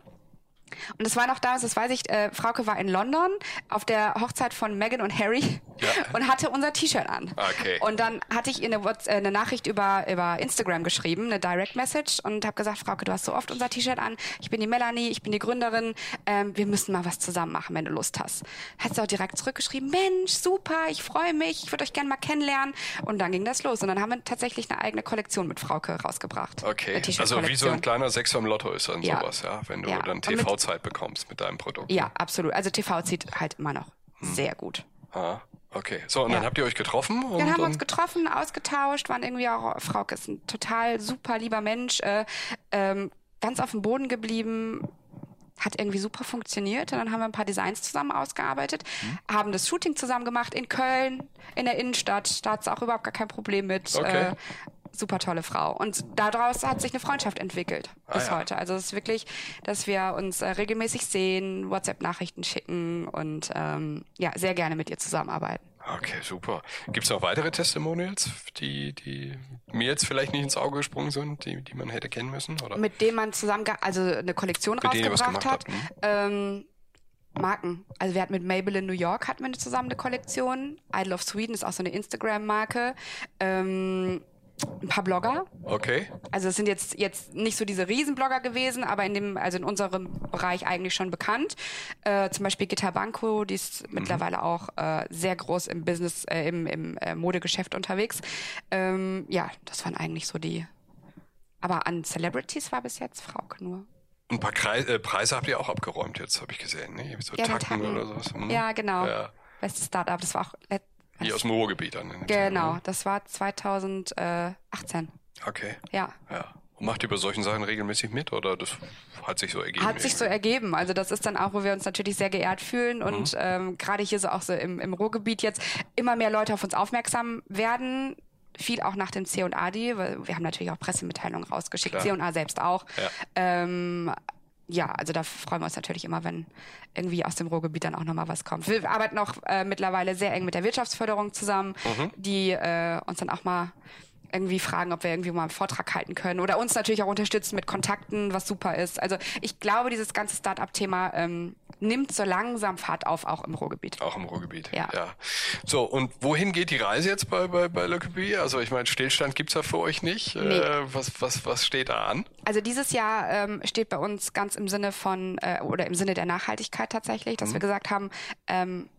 Und es war noch damals, das weiß ich, äh, Frauke war in London auf der Hochzeit von Meghan und Harry Ja. und hatte unser T-Shirt an. Okay. Und dann hatte ich ihr eine, Whats- äh, eine Nachricht über, über Instagram geschrieben, eine Direct Message und habe gesagt, Frauke, du hast so oft unser T-Shirt an. Ich bin die Melanie, ich bin die Gründerin. Ähm, wir müssen mal was zusammen machen, wenn du Lust hast. Hat sie auch direkt zurückgeschrieben, Mensch, super, ich freue mich, ich würde euch gerne mal kennenlernen. Und dann ging das los. Und dann haben wir tatsächlich eine eigene Kollektion mit Frauke rausgebracht. Okay, also wie so ein kleiner Sechser im Lotto ist dann Ja. sowas, ja, wenn du Ja. dann Und TV-Zeit bekommst mit deinem Produkt. Ja, absolut. Also TV zieht halt immer noch sehr gut. Ah, okay. So, und dann Ja. habt ihr euch getroffen und, Dann haben wir uns getroffen, ausgetauscht, waren irgendwie auch, Frauke ist ein total super lieber Mensch, äh, ähm, ganz auf dem Boden geblieben, hat irgendwie super funktioniert. Und dann haben wir ein paar Designs zusammen ausgearbeitet, Mhm. haben das Shooting zusammen gemacht in Köln, in der Innenstadt. Da hat es auch überhaupt gar kein Problem mit. Okay. Äh, super tolle Frau. Und daraus hat sich eine Freundschaft entwickelt bis Ah, ja. heute. Also es ist wirklich, dass wir uns äh, regelmäßig sehen, WhatsApp-Nachrichten schicken und ähm, ja, sehr gerne mit ihr zusammenarbeiten. Okay, super. Gibt es noch weitere Testimonials, die, die mir jetzt vielleicht nicht ins Auge gesprungen sind, die, die man hätte kennen müssen? Oder? mit dem man zusammen, also eine Kollektion Mit denen rausgebracht hat. habt, Ähm, Marken. Also wir hatten mit Maybelline New York hatten wir eine zusammen eine Kollektion. Idol of Sweden ist auch so eine Instagram-Marke. Ähm, ein paar Blogger. Okay. Also es sind jetzt jetzt nicht so diese Riesenblogger gewesen, aber in dem also in unserem Bereich eigentlich schon bekannt. Äh, zum Beispiel Gitta Banco, die ist Mhm. mittlerweile auch äh, sehr groß im Business, äh, im, im äh, Modegeschäft unterwegs. Ähm, ja, das waren eigentlich so die. Aber an Celebrities war bis jetzt Frauke nur. Ein paar Kreis, äh, Preise habt ihr auch abgeräumt jetzt, habe ich gesehen. Ne? So Ja, Tacken Tacken. oder sowas. Hm? Ja, genau. Ja. Bestes Startup. Das war auch Hier aus dem Ruhrgebiet ich genau. an, Das war 2018. ne? Okay. Ja. Ja. Und macht ihr bei solchen Sachen regelmäßig mit oder das hat sich so ergeben? Hat sich so irgendwie? ergeben. Also das ist dann auch, wo wir uns natürlich sehr geehrt fühlen und Mhm. ähm, gerade hier so auch so im, im Ruhrgebiet jetzt immer mehr Leute auf uns aufmerksam werden. Viel auch nach dem C&A-Deal, weil wir haben natürlich auch Pressemitteilungen rausgeschickt. C&A selbst auch. Ja. Ähm, ja, also da freuen wir uns natürlich immer, wenn irgendwie aus dem Ruhrgebiet dann auch nochmal was kommt. Wir arbeiten auch äh, mittlerweile sehr eng mit der Wirtschaftsförderung zusammen, Mhm. die äh, uns dann auch mal irgendwie fragen, ob wir irgendwie mal einen Vortrag halten können oder uns natürlich auch unterstützen mit Kontakten, was super ist. Also ich glaube, dieses ganze Start-up-Thema ähm, nimmt so langsam Fahrt auf, auch im Ruhrgebiet. Auch im Ruhrgebiet. Ja. So, und wohin geht die Reise jetzt bei, bei, bei Lockerbie? Also ich meine, Stillstand gibt's ja für euch nicht. Nee. Äh, was, was, was steht da an? Also dieses Jahr ähm, steht bei uns ganz im Sinne von äh, oder im Sinne der Nachhaltigkeit tatsächlich, dass wir gesagt haben, ähm,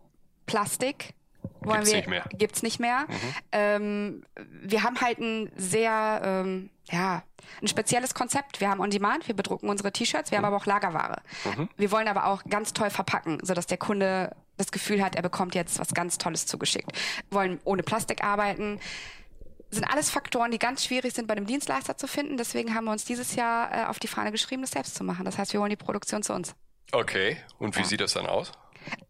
Plastik wollen Gibt's wir nicht mehr. gibt's nicht mehr. Ähm, wir haben halt ein sehr ähm, ja ein spezielles Konzept. Wir haben On Demand, wir bedrucken unsere T-Shirts, wir haben aber auch Lagerware. Wir wollen aber auch ganz toll verpacken, sodass der Kunde das Gefühl hat, er bekommt jetzt was ganz Tolles zugeschickt. Wir wollen ohne Plastik arbeiten sind alles Faktoren, die ganz schwierig sind bei einem Dienstleister zu finden. Deswegen haben wir uns dieses Jahr äh, auf die Fahne geschrieben, das selbst zu machen. Das heißt, wir holen die Produktion zu uns. Okay, und wie sieht das dann aus?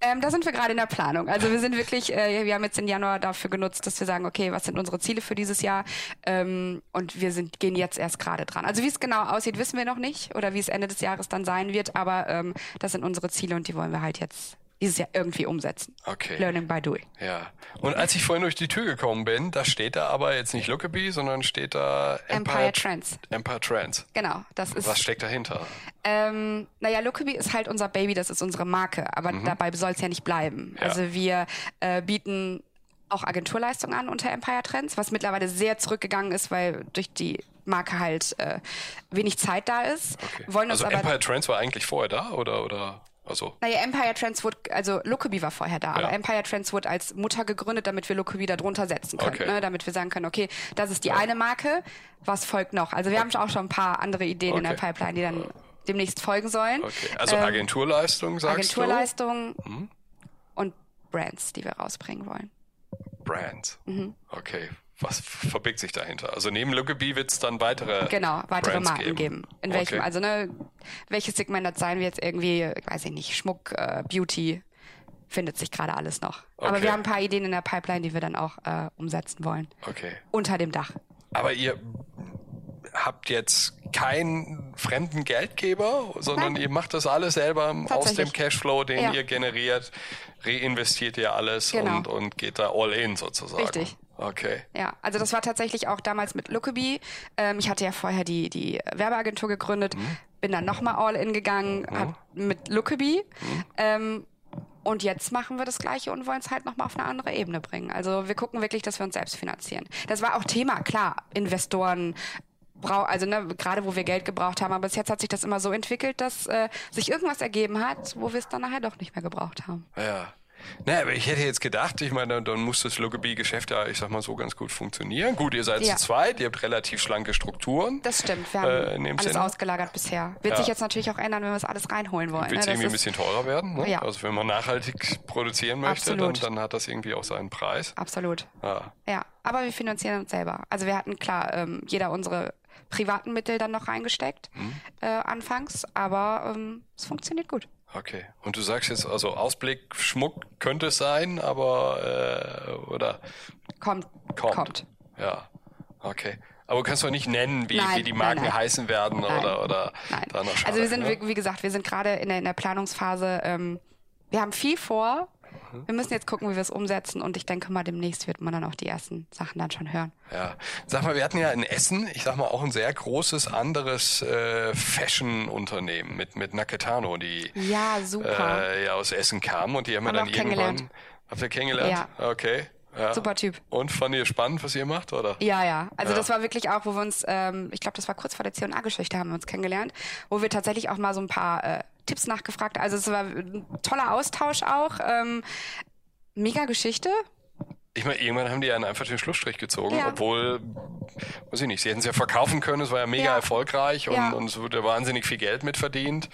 Ähm, da sind wir gerade in der Planung. Also wir sind wirklich, äh, wir haben jetzt den Januar dafür genutzt, dass wir sagen, okay, was sind unsere Ziele für dieses Jahr? Ähm, und wir sind, gehen jetzt erst gerade dran. Also wie es genau aussieht, wissen wir noch nicht oder wie es Ende des Jahres dann sein wird, aber ähm, das sind unsere Ziele und die wollen wir halt jetzt dieses Jahr irgendwie umsetzen. Okay. Learning by doing. Ja. Und als ich vorhin durch die Tür gekommen bin, da steht da aber jetzt nicht Lookaby, sondern steht da Empire Trends. Empire Trends. Genau, das ist. Was steckt dahinter? Ähm, naja, Lookaby ist halt unser Baby, das ist unsere Marke, aber dabei soll es ja nicht bleiben. Ja. Also wir äh, bieten auch Agenturleistungen an unter Empire Trends, was mittlerweile sehr zurückgegangen ist, weil durch die Marke halt äh, wenig Zeit da ist. Okay. Wollen uns also aber Empire Trends war eigentlich vorher da oder oder also naja, Empire Trends wurde, also Lookaby war vorher da, Ja. aber Empire Trends wurde als Mutter gegründet, damit wir Lookaby da drunter setzen können, Okay. ne? damit wir sagen können, okay, das ist die eine Marke, was folgt noch? Also wir haben auch schon ein paar andere Ideen in der Okay. Pipeline, die dann demnächst folgen sollen. okay. Also Ähm, Agenturleistung sagst Agenturleistungen Mhm. und Brands, die wir rausbringen wollen. du? Brands. Mhm. Okay. Was verbirgt sich dahinter? Also neben Lookaby wird es dann weitere Genau, weitere Brands Marken geben. In welchem, Okay. also ne, welches Segment das sein wird, irgendwie, weiß ich nicht, Schmuck, äh, Beauty, findet sich gerade alles noch. Aber Okay. wir haben ein paar Ideen in der Pipeline, die wir dann auch äh, umsetzen wollen. Okay. Unter dem Dach. Aber ihr habt jetzt keinen fremden Geldgeber, sondern Nein. ihr macht das alles selber aus dem. Cashflow, den Ja. ihr generiert, reinvestiert ihr alles Genau. und, und geht da all in sozusagen. Richtig. Okay. Ja, also das war tatsächlich auch damals mit Lookaby. Ähm, ich hatte ja vorher die, die Werbeagentur gegründet, Mhm. bin dann nochmal all in gegangen hab mit Lookaby. Mhm. Ähm, und jetzt machen wir das Gleiche und wollen es halt nochmal auf eine andere Ebene bringen. Also wir gucken wirklich, dass wir uns selbst finanzieren. Das war auch Thema, klar, Investoren, brau also ne, gerade wo wir Geld gebraucht haben, aber bis jetzt hat sich das immer so entwickelt, dass äh, sich irgendwas ergeben hat, wo wir es dann nachher doch nicht mehr gebraucht haben. Ja. Naja, aber ich hätte jetzt gedacht, ich meine, dann muss das Lookaby-Geschäft ja, ich sag mal so, ganz gut funktionieren. Gut, ihr seid Ja. zu zweit, ihr habt relativ schlanke Strukturen. Das stimmt, wir haben Äh, alles Sinne? ausgelagert bisher. Wird Ja. sich jetzt natürlich auch ändern, wenn wir es alles reinholen wollen. Wird es ne? Irgendwie ein bisschen teurer werden? Ne? Ja. Also wenn man nachhaltig produzieren möchte, dann, dann hat das irgendwie auch seinen Preis. Absolut. Ja. Ja, aber wir finanzieren uns selber. Also wir hatten klar ähm, jeder unsere privaten Mittel dann noch reingesteckt Mhm. äh, anfangs, aber ähm, es funktioniert gut. Okay. Und du sagst jetzt also Ausblick, Schmuck könnte es sein, aber äh, oder Kommt, kommt. kommt. Ja. Okay. Aber du kannst doch nicht nennen, wie, Nein, wie die nein, Marken nein. heißen werden Nein. oder oder Nein. da noch Also schade, wir sind, ne? wie, wie gesagt, wir sind gerade in der, in der Planungsphase. Ähm, wir haben viel vor. Mhm. Wir müssen jetzt gucken, wie wir es umsetzen und ich denke mal, demnächst wird man dann auch die ersten Sachen dann schon hören. Ja. Sag mal, wir hatten ja in Essen, ich sag mal, auch ein sehr großes anderes äh, Fashion-Unternehmen mit, mit Naketano, die Ja, super. äh, ja aus Essen kamen und die haben, Haben wir dann irgendwann. kennengelernt. Habt ihr kennengelernt? Okay. Ja. Super Typ. Und fand ihr spannend, was ihr macht, oder? Ja, ja. Also Ja. das war wirklich auch, wo wir uns, ähm, ich glaube, das war kurz vor der C&A-Geschichte, haben wir uns kennengelernt, wo wir tatsächlich auch mal so ein paar äh, Tipps nachgefragt. Also es war ein toller Austausch auch. Ähm, mega Geschichte. Ich meine, irgendwann haben die ja einfach den Schlussstrich gezogen, Ja. obwohl, weiß ich nicht, sie hätten es ja verkaufen können, es war ja mega Ja. erfolgreich und, Ja. und es wurde wahnsinnig viel Geld mit verdient.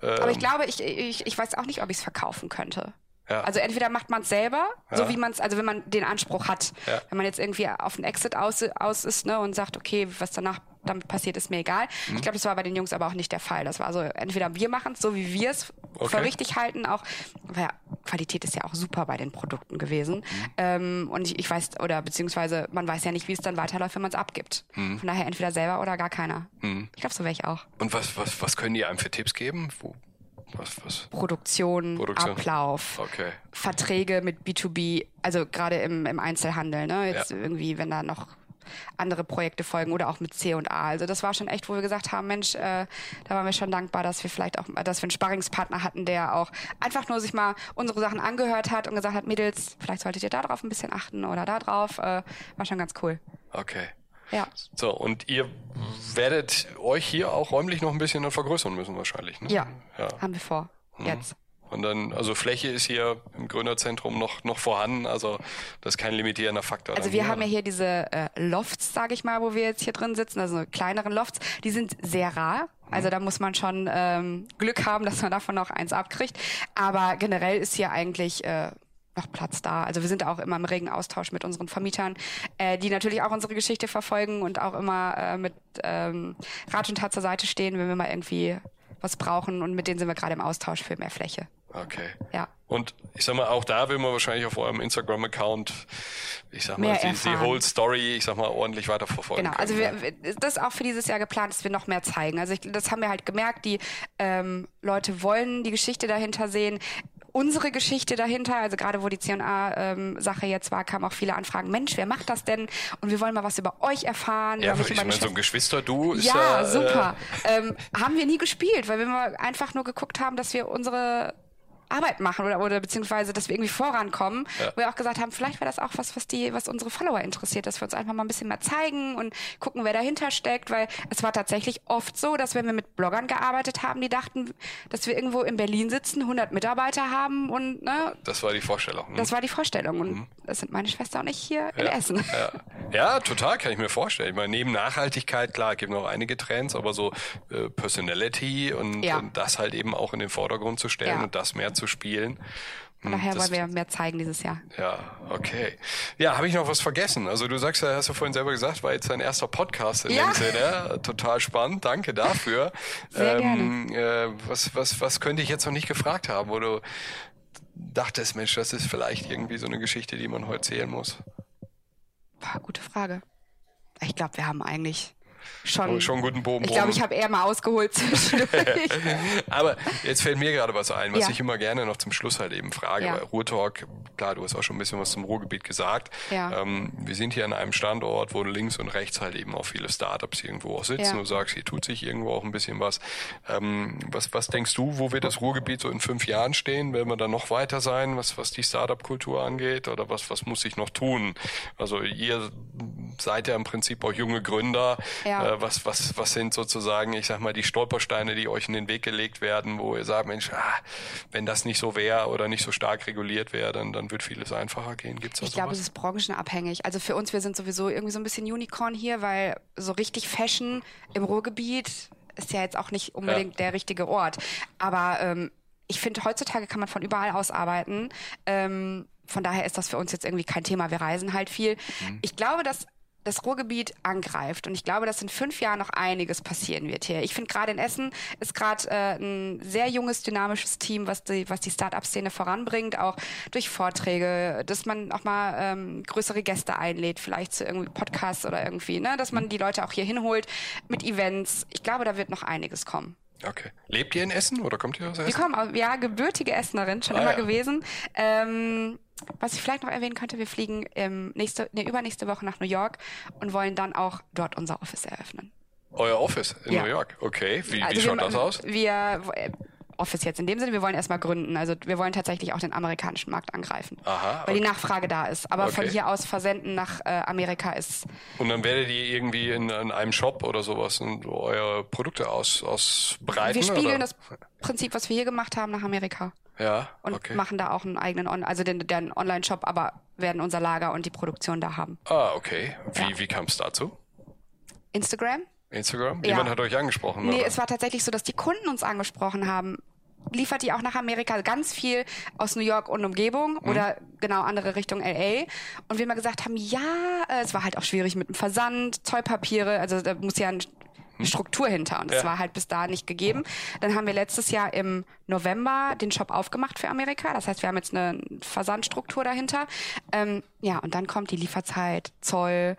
Aber Ähm. ich glaube, ich, ich, ich weiß auch nicht, ob ich es verkaufen könnte. Ja. Also entweder macht man es selber, Ja. so wie man es, also wenn man den Anspruch hat. Ja. Wenn man jetzt irgendwie auf einen Exit aus, aus ist ne, und sagt, okay, was danach damit passiert, ist mir egal. Mhm. Ich glaube, das war bei den Jungs aber auch nicht der Fall. Das war so, entweder wir machen es so, wie wir es Okay. für richtig halten, auch, weil ja, Qualität ist ja auch super bei den Produkten gewesen. Mhm. Ähm, und ich, ich weiß, oder beziehungsweise man weiß ja nicht, wie es dann weiterläuft, wenn man es abgibt. Mhm. Von daher entweder selber oder gar keiner. Ich glaube, so wäre ich auch. Und was, was, was können die einem für Tipps geben? Wo, was, was? Produktion, Produktion. Ablauf. Okay. Verträge mit B2B, also gerade im, im Einzelhandel, ne? Jetzt Ja. irgendwie, wenn da noch andere Projekte folgen oder auch mit C und A. Also das war schon echt, wo wir gesagt haben, Mensch, äh, da waren wir schon dankbar, dass wir vielleicht auch, dass wir einen Sparringspartner hatten, der auch einfach nur sich mal unsere Sachen angehört hat und gesagt hat, Mädels, vielleicht solltet ihr da drauf ein bisschen achten oder da drauf. Äh, war schon ganz cool. Okay. Ja. So, und ihr werdet euch hier auch räumlich noch ein bisschen vergrößern müssen wahrscheinlich, ne? Ja, ja. haben wir vor. Jetzt. Und dann, also Fläche ist hier im Gründerzentrum noch, noch vorhanden, also das ist kein limitierender Faktor. Also wir haben ja hier diese äh, Lofts, sage ich mal, wo wir jetzt hier drin sitzen, also kleineren Lofts, die sind sehr rar. Also da muss man schon ähm, Glück haben, dass man davon noch eins abkriegt. Aber generell ist hier eigentlich äh, noch Platz da. Also wir sind auch immer im regen Austausch mit unseren Vermietern, äh, die natürlich auch unsere Geschichte verfolgen und auch immer äh, mit ähm, Rat und Tat zur Seite stehen, wenn wir mal irgendwie was brauchen. Und mit denen sind wir gerade im Austausch für mehr Fläche. Okay. Ja. Und ich sag mal, auch da will man wahrscheinlich auf eurem Instagram-Account, ich sag mal, die, die whole Story, ich sag mal, ordentlich weiterverfolgen. Genau, also können, wir, wir- das ist auch für dieses Jahr geplant, dass wir noch mehr zeigen. Also ich, das haben wir halt gemerkt, die ähm, Leute wollen die Geschichte dahinter sehen. Unsere Geschichte dahinter, also gerade wo die C&A-Sache jetzt war, kamen auch viele Anfragen, Mensch, wer macht das denn? Und wir wollen mal was über euch erfahren. ja, ich meine, so ein Geschwister-Du ist ja, ja... super. Äh, Ähm, haben wir nie gespielt, weil wir mal einfach nur geguckt haben, dass wir unsere Arbeit machen oder, oder beziehungsweise, dass wir irgendwie vorankommen. Ja. Wo wir auch gesagt haben, vielleicht wäre das auch was, was die, was unsere Follower interessiert, dass wir uns einfach mal ein bisschen mehr zeigen und gucken, wer dahinter steckt, weil es war tatsächlich oft so, dass wenn wir mit Bloggern gearbeitet haben, die dachten, dass wir irgendwo in Berlin sitzen, 100 Mitarbeiter haben und ne, das war die Vorstellung. hm? das war die Vorstellung und das sind meine Schwester und ich hier in Mhm. ja, Essen. Ja. ja, total, kann ich mir vorstellen. Ich meine, neben Nachhaltigkeit, klar, gibt noch einige Trends, aber so äh, Personality und, und das halt eben auch in den Vordergrund zu stellen und das mehr zu spielen. Von Hm, das- wollen wir mehr zeigen dieses Jahr. Ja, okay. Ja, habe ich noch was vergessen? Also du sagst ja, hast du vorhin selber gesagt, war jetzt dein erster Podcast in Ja. dem Sinne. Total spannend, danke dafür. Sehr Äh, was, was, was könnte ich jetzt noch nicht gefragt haben, wo du dachtest, Mensch, das ist vielleicht irgendwie so eine Geschichte, die man heute zählen muss? Boah, gute Frage. Ich glaube, wir haben eigentlich schon. Schon guten Bogen Ich glaube, ich habe eher mal ausgeholt zwischendurch. Aber jetzt fällt mir gerade was ein, was Ja. ich immer gerne noch zum Schluss halt eben frage. Ja. Bei Ruhrtalk, klar, du hast auch schon ein bisschen was zum Ruhrgebiet gesagt. Ja. Ähm, wir sind hier an einem Standort, wo links und rechts halt eben auch viele Startups irgendwo auch sitzen. Ja. Du sagst, hier tut sich irgendwo auch ein bisschen was. Ähm, was. Was denkst du, wo wird das Ruhrgebiet so in fünf Jahren stehen? Werden wir da noch weiter sein, was, was die Startup-Kultur angeht? Oder was, was muss sich noch tun? Also ihr seid ja im Prinzip auch junge Gründer. Ja. Äh, was, was, was sind sozusagen, ich sag mal, die Stolpersteine, die euch in den Weg gelegt werden, wo ihr sagt, Mensch, ah, wenn das nicht so wäre oder nicht so stark reguliert wäre, dann, dann wird vieles einfacher gehen. Gibt's da Ich glaube, es ist branchenabhängig. Also für uns, wir sind sowieso irgendwie so ein bisschen Unicorn hier, weil so richtig Fashion im Ruhrgebiet ist ja jetzt auch nicht unbedingt der richtige Ort. Aber ähm, ich finde, heutzutage kann man von überall aus arbeiten. Ähm, von daher ist das für uns jetzt irgendwie kein Thema. Wir reisen halt viel. Ich glaube, dass das Ruhrgebiet angreift. Und ich glaube, dass in fünf Jahren noch einiges passieren wird hier. Ich finde gerade in Essen ist gerade äh, ein sehr junges, dynamisches Team, was die, was die Start-up-Szene voranbringt, auch durch Vorträge, dass man auch mal ähm, größere Gäste einlädt, vielleicht zu irgendwie Podcasts oder irgendwie, ne, dass man die Leute auch hier hinholt mit Events. Ich glaube, da wird noch einiges kommen. Okay. Lebt ihr in Essen oder kommt ihr aus Wir Essen? kommen, aus- ja, gebürtige Essenerin, schon Ah, immer ja. gewesen. Ähm, was ich vielleicht noch erwähnen könnte, wir fliegen ähm, nächste, nee, übernächste Woche nach New York und wollen dann auch dort unser Office eröffnen. Euer Office in Ja. New York. Okay. Wie, wie Also schaut wir, das aus? Wir, äh, Office jetzt in dem Sinne, wir wollen erstmal gründen. Also wir wollen tatsächlich auch den amerikanischen Markt angreifen. Aha, Weil die okay. Nachfrage da ist. Aber von Okay. hier aus versenden nach äh, Amerika ist Und dann werdet ihr irgendwie in, in einem Shop oder sowas und eure Produkte aus, ausbreiten? wir spiegeln oder? das Prinzip, was wir hier gemacht haben, nach Amerika. Ja, Und okay. machen da auch einen eigenen, On also den, den Online-Shop, aber werden unser Lager und die Produktion da haben. Ah, okay. Wie, Ja. wie kam es dazu? Instagram? Instagram? Ja. Jemand hat euch angesprochen, Nee, oder? es war tatsächlich so, dass die Kunden uns angesprochen haben. Liefert ihr auch nach Amerika ganz viel aus New York und Umgebung Mhm. oder genau andere Richtung LA? Und wir mal gesagt haben, ja, äh, es war halt auch schwierig mit dem Versand, Zollpapiere, also da muss ja ein eine Struktur hinter und das Mhm. Ja. war halt bis da nicht gegeben. Dann haben wir letztes Jahr im November den Shop aufgemacht für Amerika. Das heißt, wir haben jetzt eine Versandstruktur dahinter. Ähm, ja, und dann kommt die Lieferzeit, Zoll,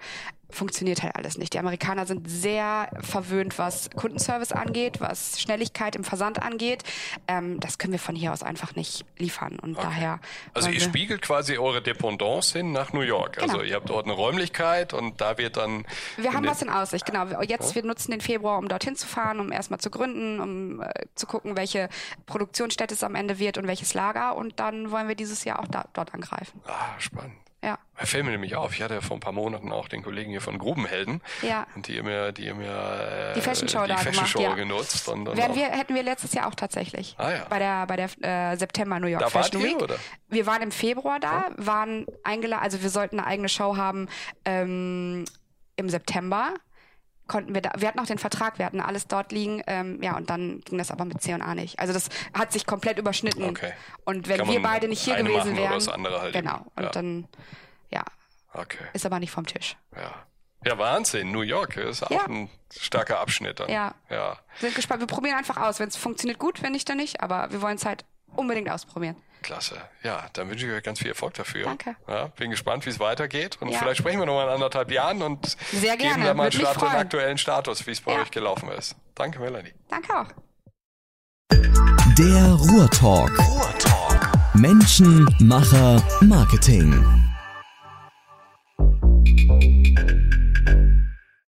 funktioniert halt alles nicht. Die Amerikaner sind sehr verwöhnt, was Kundenservice angeht, was Schnelligkeit im Versand angeht. Ähm, das können wir von hier aus einfach nicht liefern und daher. Also ihr spiegelt quasi eure Dependance hin nach New York. Also Genau. ihr habt dort eine Räumlichkeit und da wird dann... Wir haben was in Aussicht, genau. Jetzt, wir nutzen den Februar, um dorthin zu fahren, um erstmal zu gründen, um äh, zu gucken, welche Produktionsstätte es am Ende wird und welches Lager. Und dann wollen wir dieses Jahr auch da, dort angreifen. Ah, spannend. Ja. Da fällt mir nämlich auf, ich hatte ja vor ein paar Monaten auch den Kollegen hier von Grubenhelden. Ja. Und die haben ja, die ja äh, Die Fashion Show die da Fashion gemacht, Show ja. genutzt. Und dann Wären auch, wir, hätten wir letztes Jahr auch tatsächlich. Ah, ja. Bei der, bei der äh, September New York Da wart Fashion ihr, Week. oder? Wir waren im Februar da, waren eingeladen, also wir sollten eine eigene Show haben ähm, im September. Konnten wir da, wir hatten auch den Vertrag, wir hatten alles dort liegen, ähm, ja, und dann ging das aber mit C&A nicht. Also das hat sich komplett überschnitten. Okay. Und wenn wir beide nicht hier gewesen machen oder wären, das andere halt genau. eben. Und Ja. dann, ja, Okay. ist aber nicht vom Tisch. Ja. Ja, Wahnsinn. New York ist auch Ja. ein starker Abschnitt dann. Ja. Ja. Sind gespannt. Wir probieren einfach aus. Wenn es funktioniert, gut, wenn nicht, dann nicht. Aber wir wollen es halt unbedingt ausprobieren. Klasse. Ja, dann wünsche ich euch ganz viel Erfolg dafür. Danke. Ja, bin gespannt, wie es weitergeht. Und ja. vielleicht sprechen wir nochmal in anderthalb Jahren und Sehr gerne. geben dann mal Start den aktuellen Status, wie es bei ja. euch gelaufen ist. Danke, Melanie. Danke auch. Der Ruhrtalk. Ruhrtalk. Menschen, Macher, Marketing.